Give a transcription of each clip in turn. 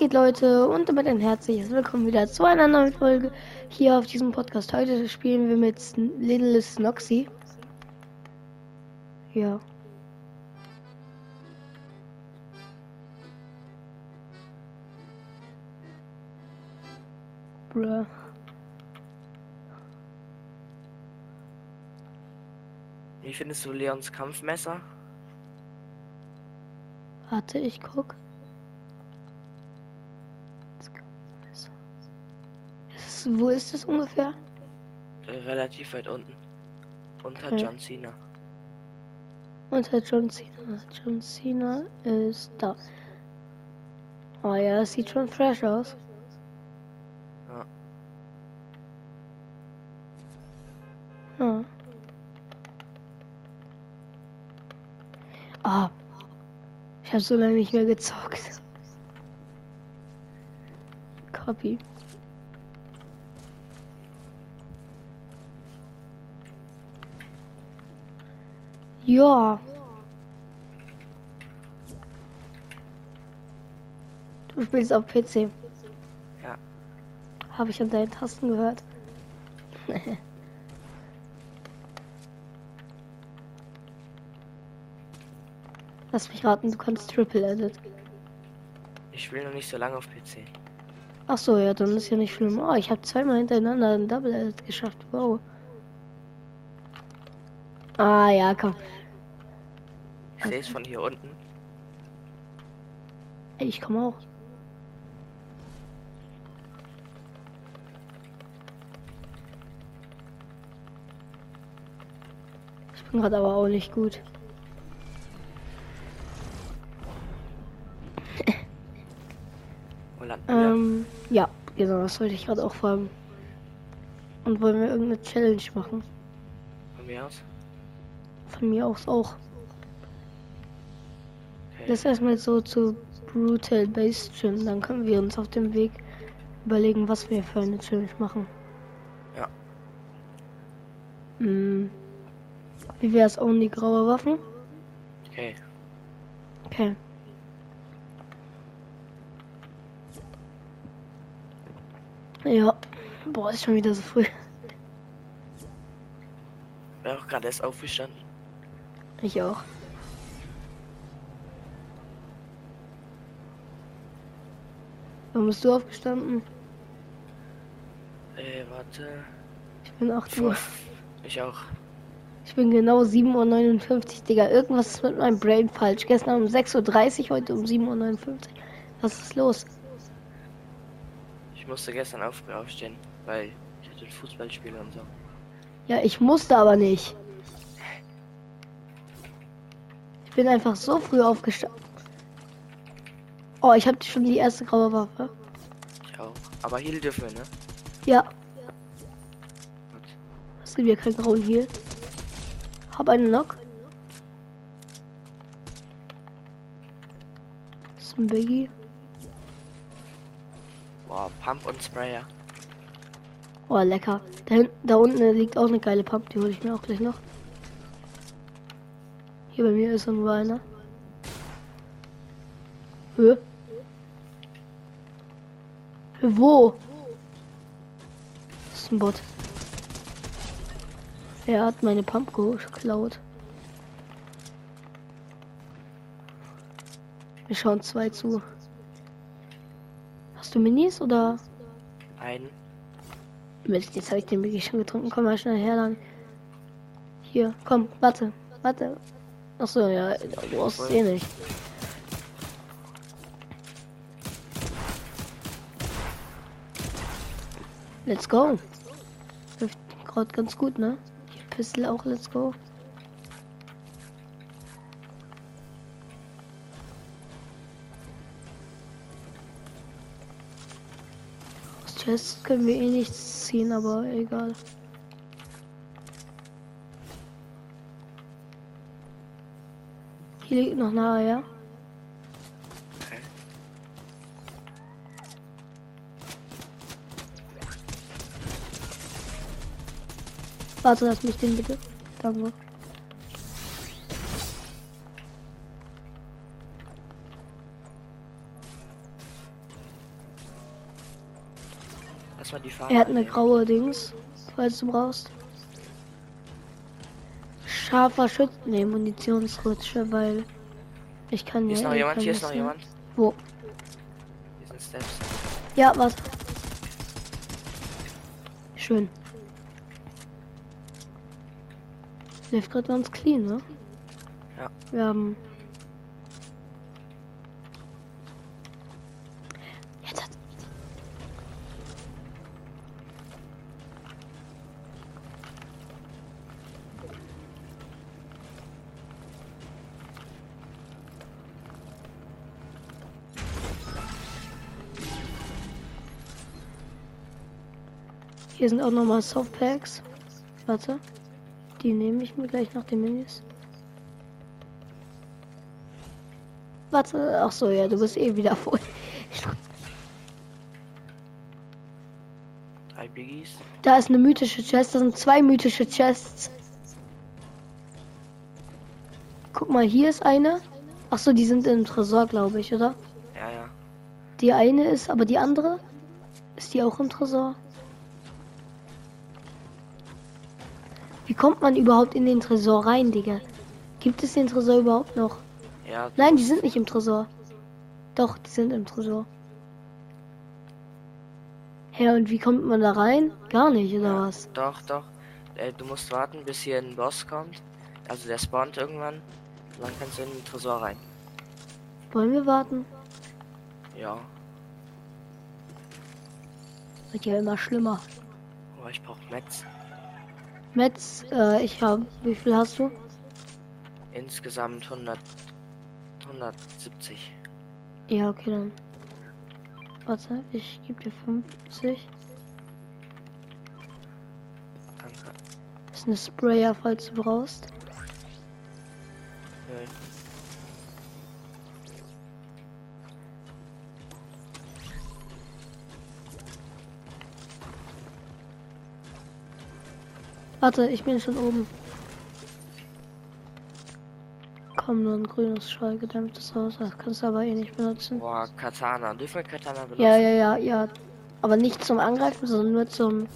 geht, Leute? Und damit ein herzliches Willkommen wieder zu einer neuen Folge hier auf diesem Podcast. Heute spielen wir mit Little Snoxy. Ja. Bruh. Wie findest du Leons Kampfmesser? Warte, ich guck. Wo ist es ungefähr? Äh, relativ weit unten. Unter Okay. John Cena. Unter John Cena. John Cena ist da. Oh ja, das sieht schon fresh aus. Ja. Ja. Ah. Ich habe so lange nicht mehr gezockt. Copy. Ja. Du spielst auf PC. Ja. Habe ich an deinen Tasten gehört. Lass mich raten, du kannst Triple Edit. Ich spiele noch nicht so lange auf PC. Ach so, ja, dann ist ja nicht schlimm. Oh, ich habe zweimal hintereinander ein Double Edit geschafft. Wow. Ah, ja, komm. Ich sehe es von hier unten. Ich komme auch. Ich bin gerade aber auch nicht gut. Ähm, ja, genau, das wollte ich gerade auch fragen. Und wollen wir irgendeine Challenge machen? Von mir aus? Von mir aus auch. Lass erstmal so zu Brutal Base Gym, dann können wir uns auf dem Weg überlegen, was wir für eine Challenge machen. Ja. Hm. Wie wär's only graue Waffen? Okay. Okay. Ja. Boah, ist schon wieder so früh. Bin auch gerade erst aufgestanden. Ich auch. Wann bist du aufgestanden? Äh, warte. Ich bin 8 Uhr. Ich auch. Ich bin genau 7.59 Uhr, Digga. Irgendwas ist mit meinem Brain falsch. Gestern um 6.30 Uhr, heute um 7.59 Uhr. Was ist los? Ich musste gestern auf, aufstehen, weil ich hatte ein Fußballspiel und so. Ja, ich musste aber nicht. Ich bin einfach so früh aufgestanden. Oh, ich habe schon die erste graue Waffe. Ich auch. Aber Heal dürfen wir, ne? Ja, Gut. es gibt ja keinen grauen Heal. Hab einen Knock. Das ist ein Biggie. Boah, Pump und Sprayer. Oh, lecker. Da, hin- da unten liegt auch eine geile Pump, die hole ich mir auch gleich noch. Hier bei mir ist nur einer. Hö, Wo? Das ist ein Bot. Er hat meine Pump geklaut. Wir schauen zwei zu. Hast du Minis oder? Ein. Mist, jetzt habe ich den wirklich schon getrunken. Komm mal schnell her dann. Hier, komm, warte, warte. Ach so, ja, du es eh nicht. Let's go. Läuft gerade ganz gut, ne? Hier Pistol auch, let's go. Aus Chests können wir eh nichts ziehen, aber egal. Hier liegt noch nahe, ja? Okay. Warte, lass mich den bitte. Danke. Erstmal die Farbe. Er hat eine graue Dings, falls du brauchst. Scharfer Schütz. Ne, Munitionsrutsche, weil ich kann Hier ist noch eh jemand, hier ist noch jemand. Wo? Hier sind Steps. Ja, was? Schön. Läuft gerade ganz clean, ne? Ja. Wir haben. Hier sind auch nochmal Softpacks. Warte. Die nehme ich mir gleich nach den Minis. Warte, ach so, ja, du bist eh wieder voll. Drei Biggies. Da ist eine mythische Chest, da sind zwei mythische Chests. Guck mal, hier ist eine. Ach so, die sind im Tresor, glaube ich, oder? Ja, ja. Die eine ist, aber die andere ist die auch im Tresor? Wie kommt man überhaupt in den Tresor rein, Digga? Gibt es den Tresor überhaupt noch? Ja, Nein, die sind nicht im Tresor. Doch, die sind im Tresor. Ja, und wie kommt man da rein? Gar nicht, oder Ja, was? Doch, doch. Äh, du musst warten, bis hier ein Boss kommt. Also der spawnt irgendwann. Und dann kannst du in den Tresor rein. Wollen wir warten? Ja. Wird ja immer schlimmer. Oh, ich brauch Metz. Metz, äh, ich habe. Wie viel hast du? Insgesamt 100. 170. Ja, okay, dann. Warte, ich gebe dir 50. Danke. Das ist eine Sprayer, falls du brauchst. Nö. Warte, ich bin schon oben. Komm, nur ein grünes schallgedämmtes Haus. Das kannst du aber eh nicht benutzen. Boah, Katana. Dürfen wir Katana benutzen? Ja, ja, ja, ja. Aber nicht zum Angreifen, sondern nur zum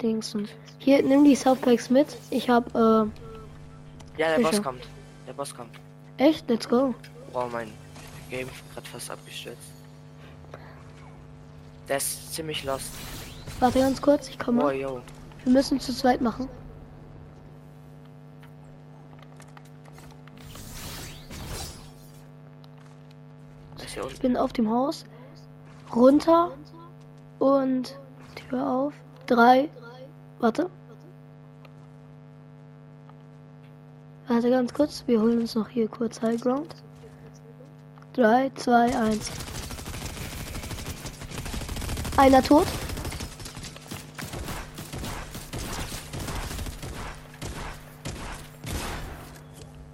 Dingsen. Hier, nimm die Softpacks mit. Ich hab, äh, Ja, der Sicher. Boss kommt. Der Boss kommt. echt? Let's go. Boah, mein Game gerade fast abgestürzt. Der ist ziemlich lost. Warte ganz kurz, ich komme. Yo. Wir müssen zu zweit machen. Ich bin auf dem Haus. Runter. Und Tür auf. Drei. Warte. Warte ganz kurz. Wir holen uns noch hier kurz High Ground. Drei, zwei, eins. Einer tot.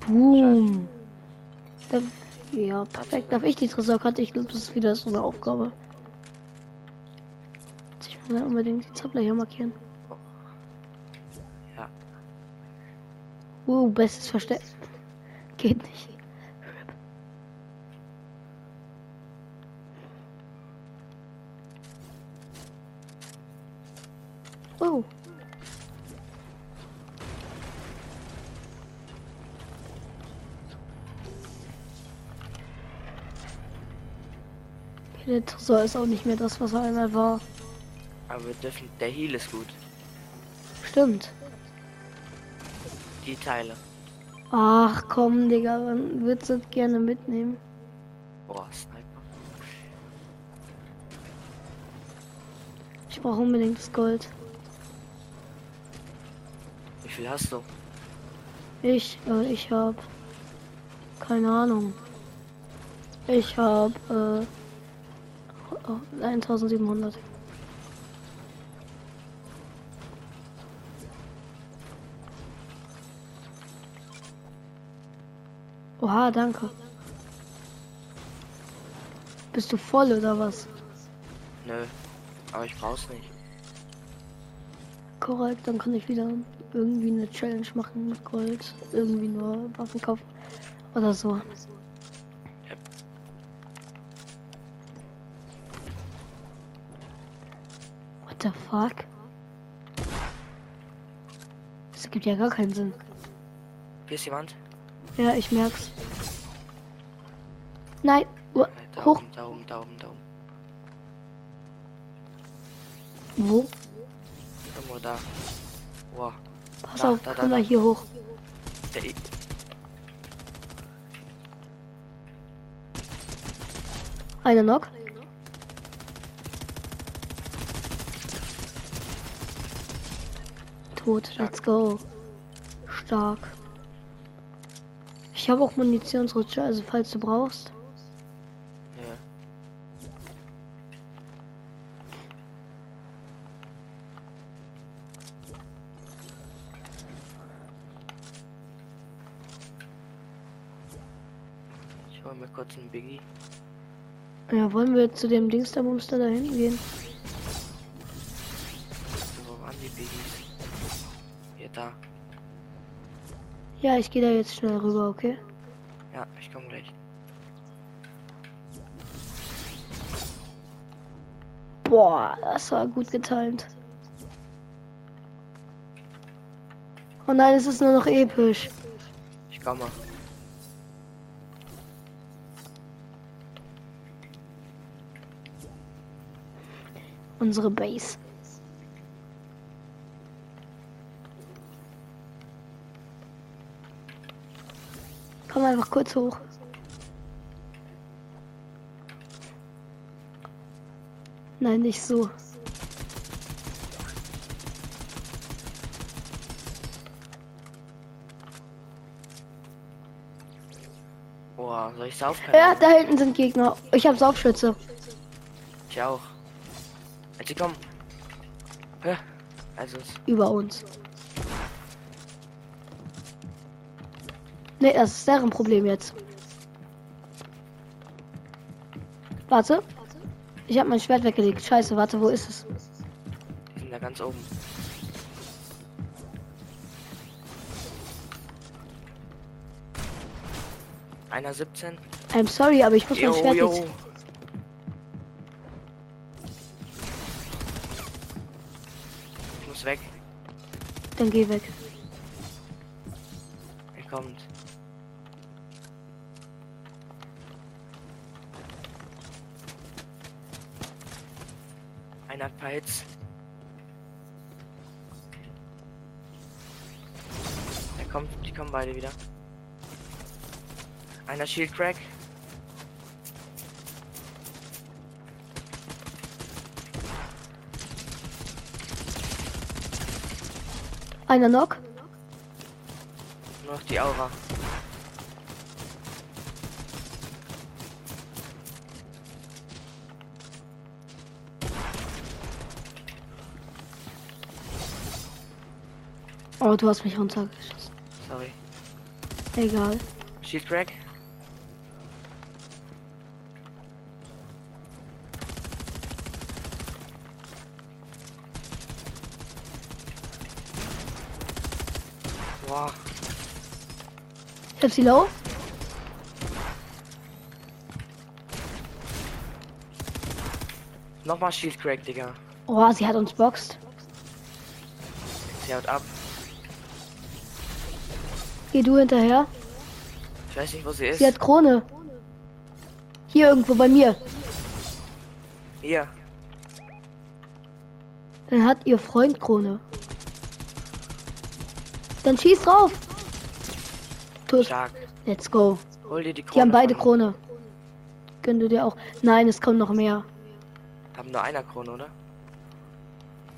Boom. Ja, perfekt. Darf ich die Tresorkarte? Ich glaube, das ist wieder so eine Aufgabe. Jetzt Ich will unbedingt die Zappler hier markieren. Ja. Uh, bestes Versteck. Geht nicht. Der Tresor ist auch nicht mehr das, was er einmal war. Aber wir dürfen. Der Heal ist gut. Stimmt. Die Teile. Ach komm, Digga, man würde es gerne mitnehmen. Boah, Sniper. Ich brauche unbedingt das Gold. Wie viel hast du? Ich, äh, ich hab keine Ahnung. Ich hab äh, oh, 1700. Oha, danke. Bist du voll oder was? Nö. Aber ich brauch's nicht. Korrekt, dann kann ich wieder irgendwie eine Challenge machen mit Gold. Irgendwie nur Waffen kaufen. Oder so. Fuck? Das gibt ja gar keinen Sinn. Hier ist jemand. Ja, ich merk's. Nein, uh, Da hoch. oben, da oben, da oben, da oben. Wo? Irgendwo da. Wow. Pass Da, auf, da, da, komm mal da. hier hoch. Der, Einer Knock. Tot, let's go. Stark. Ich habe auch Munitionsrutsche, also falls du brauchst. ja. Ich hol mir kurz einen Biggie. Ja, wollen wir zu dem Dingsterbumster da hingehen? So, Wo waren die Biggies? Da. Ja, ich gehe da jetzt schnell rüber, okay? Ja, ich komme gleich. Boah, das war gut getimt. Oh nein, es ist nur noch episch. Ich komme. Unsere Base. Komm einfach kurz hoch. Nein, nicht so. Boah, soll ich saufen? Ja, da hinten sind Gegner. Ich habe Saufschütze. Ich auch. Also komm. Ja, also Über uns. Ne, das ist deren Problem jetzt. Warte. Ich habe mein Schwert weggelegt. Scheiße, warte, wo ist es? die sind da ganz oben. Einer 17. I'm sorry, aber ich muss mein Jo, Schwert jo. jetzt. Ich muss weg. Dann geh weg. Er kommt. Hits. Er kommt, die kommen beide wieder. Einer Shield Crack. Einer Knock. Nur noch die Aura. Oh, du hast mich runtergeschossen. Sorry. Egal. Shield Crack. Boah, Ich hab sie low. nochmal Shield Crack, Digga. Oh, sie hat uns boxt. Sie haut ab. Geh du hinterher. Ich weiß nicht, wo sie ist. Sie hat Krone. Hier irgendwo bei mir. Hier. Dann hat ihr Freund Krone. Dann schieß drauf. Tot. Stark. Let's go. Hol dir die Krone. Die haben beide Krone. Gönn du dir auch. Nein, es kommen noch mehr. Haben nur einer Krone, oder?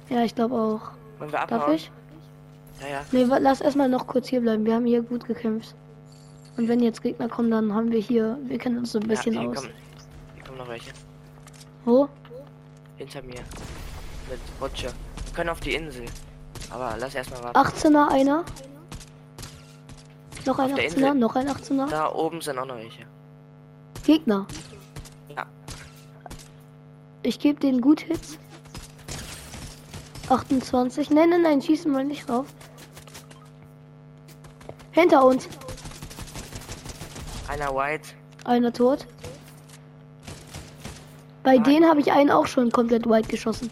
Ja, ich glaube auch. Darf ich? Ja. Nee, lass erstmal noch kurz hier bleiben. Wir haben hier gut gekämpft. Und wenn jetzt Gegner kommen, dann haben wir hier. Wir kennen uns so ein bisschen hier aus. Kommen, hier kommen noch welche. Wo? Hinter mir. Mit Rutsche. Wir können auf die Insel. Aber lass erstmal warten. 18er einer. Noch ein Auf der 18er, Insel. noch ein 18er. Da oben sind auch noch welche. Gegner. Ja. Ich gebe denen gut Hits. 28. Nein, nein, nein, schießen wir nicht drauf. Hinter uns. Einer white. Einer tot. Bei Nein. denen habe ich einen auch schon komplett white geschossen.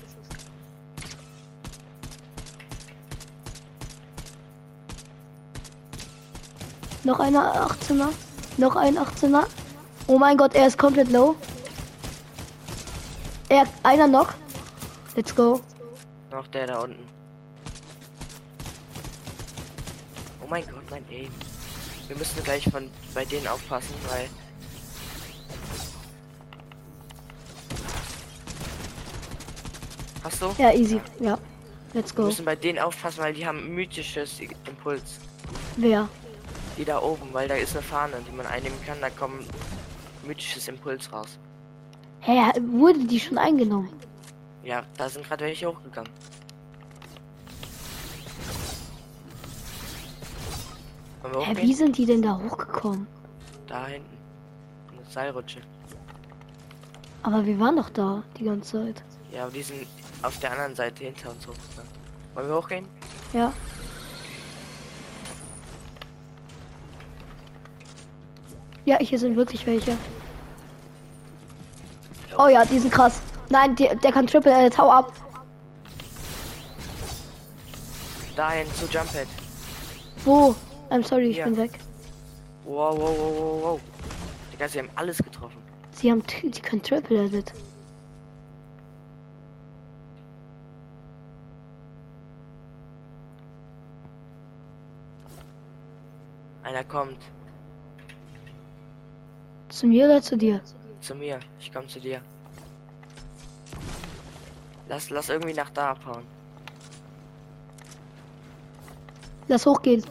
Noch einer 18er. Noch ein 18er. Oh mein Gott, er ist komplett low. Er, einer noch. Let's go. Noch der da unten. Mein Gott, mein Aim. Wir müssen gleich von bei denen aufpassen, weil. Hast du? Ja, easy. Ja. Let's Wir go. müssen bei denen aufpassen, weil die haben mythisches Impuls. Wer? Die da oben, weil da ist eine Fahne, die man einnehmen kann, da kommt mythisches Impuls raus. Hä, wurde die schon eingenommen? Ja, da sind gerade welche hochgegangen. Hä, wie sind die denn da hochgekommen? Da hinten. Eine Seilrutsche. Aber wir waren doch da die ganze Zeit. Ja, aber die sind auf der anderen Seite hinter uns hochgegangen. Wollen wir hochgehen? Ja. Ja, hier sind wirklich welche. Oh ja, die sind krass. Nein, der, der kann Triple äh, Tau ab. Dahin zu Jumphead. Wo? I'm sorry, ich Hier. bin weg. Wow, wow, wow, wow, wow. Digga, sie haben alles getroffen. Sie haben, die können Triple Edit. Einer kommt Zu mir oder zu dir? zu mir. Ich komme zu dir. Lass, lass irgendwie nach da abhauen. Lass hochgehen.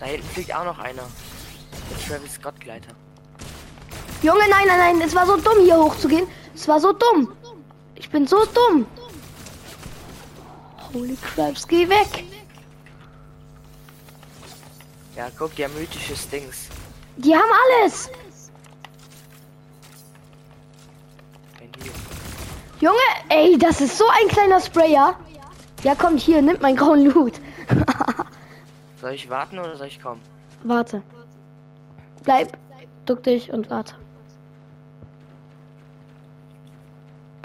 Da hinten fliegt auch noch einer. Der Travis Scott Gleiter. Junge, nein, nein, nein, es war so dumm, hier hochzugehen. Es war so dumm. Ich bin so dumm. Holy craps, geh weg. Ja, guck, die haben mythisches Dings. Die haben alles. Junge, ey, das ist so ein kleiner Sprayer. Ja, komm hier, nimm meinen grauen Loot. Soll ich warten oder soll ich kommen? warte. Bleib, duck dich und warte.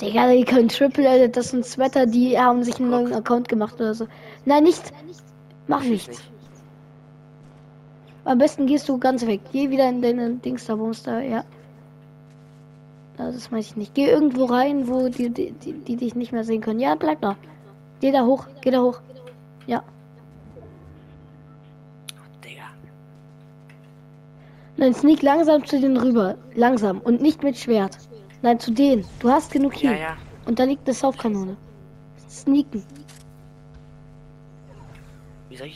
Digga, die können Triple Edit, das sind Sweater, die haben sich einen neuen Account gemacht oder so. Nein, nicht. Mach Ich nichts. nicht. Am besten gehst du ganz weg. Geh wieder in deine Dings da, wo es da, ja. Ja, Das weiß ich nicht. Geh irgendwo rein, wo die, die, die, die dich nicht mehr sehen können. Ja, bleib da. Geh da hoch, geh da hoch. Ja. Digga. Nein, sneak langsam zu denen rüber. Langsam. Und nicht mit Schwert. Nein, zu denen. Du hast genug Ja, hier. ja. Und da liegt eine Saufkanone. Sneaken.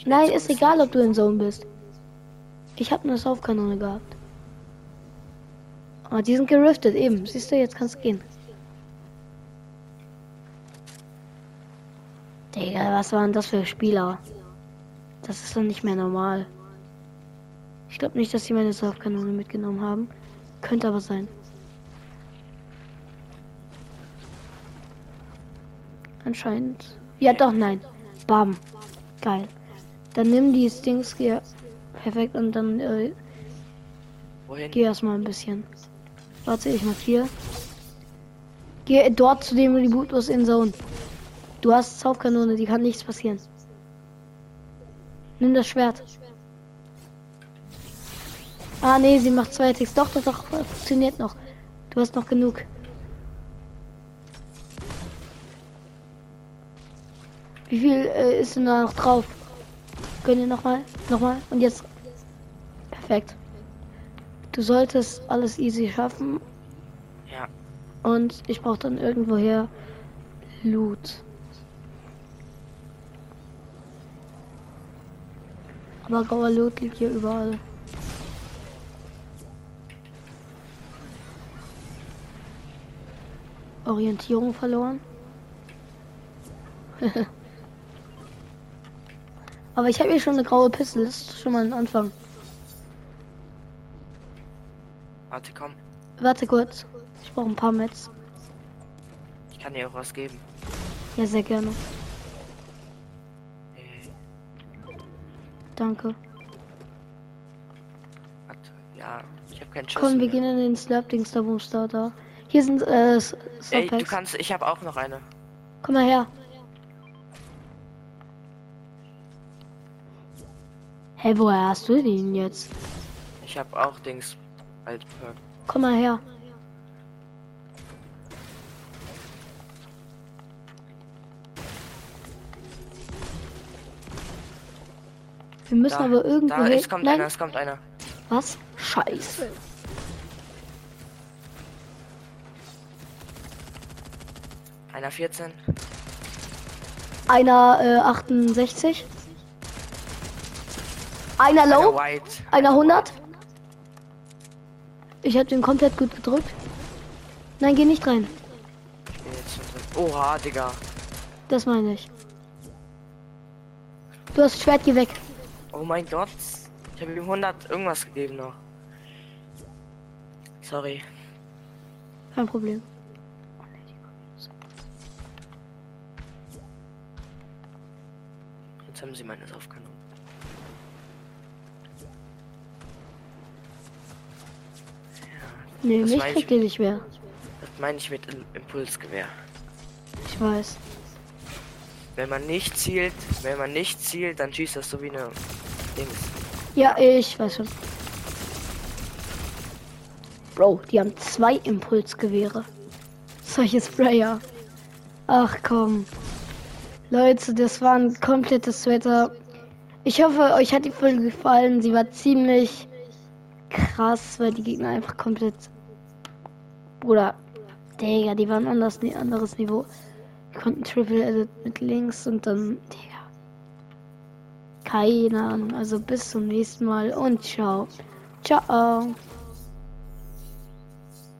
Nein, ist umsneaken? egal, ob du in Zone bist. Ich habe eine Saufkanone gehabt. Aber die sind geriftet, eben. Siehst du, jetzt kannst du gehen. Digga, was waren das für Spieler? Das ist doch nicht mehr normal. Ich glaube nicht, dass sie meine Saufkanone mitgenommen haben. Könnte aber sein. Anscheinend. Ja, doch, nein. Bam. Geil. Dann nimm die Stings hier. Perfekt. Und dann äh, Wohin? geh erstmal ein bisschen. Warte, ich markiere. Geh dort zu dem Rebootlos in Zone. Du hast Saufkanone, die kann nichts passieren. Nimm das Schwert. Ah, nee, sie macht zwei Ticks. Doch, doch, doch, funktioniert noch. Du hast noch genug. Wie viel äh, ist denn da noch drauf? Gönn dir nochmal, nochmal und jetzt. Perfekt. Du solltest alles easy schaffen Ja. und ich brauche dann irgendwoher Loot. Aber grauer Loot liegt hier überall. Orientierung verloren. Aber ich habe hier schon eine graue Pistole. Das ist schon mal ein Anfang. Warte, komm. Warte kurz. Ich brauche ein paar Mets. Ich kann dir auch was geben. Ja, sehr gerne. Äh, Danke. warte. Ja, ich habe keinen Schuss. Komm, wir mehr. gehen in den Slap-Dings da, da, da. Hier sind äh, Ey, du kannst, ich habe auch noch eine. Komm mal her. Hä, woher hast du den jetzt? Ich habe auch Dings als Perk. Komm mal her. Wir müssen Da, aber irgendwo da, es kommt Nein, einer, es kommt einer. was? Scheiße. Einer 14. Einer äh, 68. Einer Einer low. White. Einer 100. Ich habe den komplett gut gedrückt. Nein, geh nicht rein. Ich bin jetzt schon drin. Oha, Digga. Das meine ich. Du hast Schwert, geh weg. Oh mein Gott. Ich habe ihm 100 irgendwas gegeben noch. Sorry. Kein Problem. Jetzt haben sie meine Saufkanone. Nee, Das mich kriegt ihr nicht mehr. Das meine ich mit Im Impulsgewehr. Ich weiß. Wenn man nicht zielt, wenn man nicht zielt, dann schießt das so wie eine Dings. Ja, ich weiß schon. Bro, die haben zwei Impulsgewehre. Solche Sprayer. Ach komm. Leute, das war ein komplettes Wetter. Ich hoffe, euch hat die Folge gefallen. Sie war ziemlich krass, weil die Gegner einfach komplett. Bruder, Digga, die waren anders, ein anderes Niveau. Die konnten Triple Edit mit links und dann. Digga. Keine Ahnung. Also bis zum nächsten Mal und ciao. Ciao.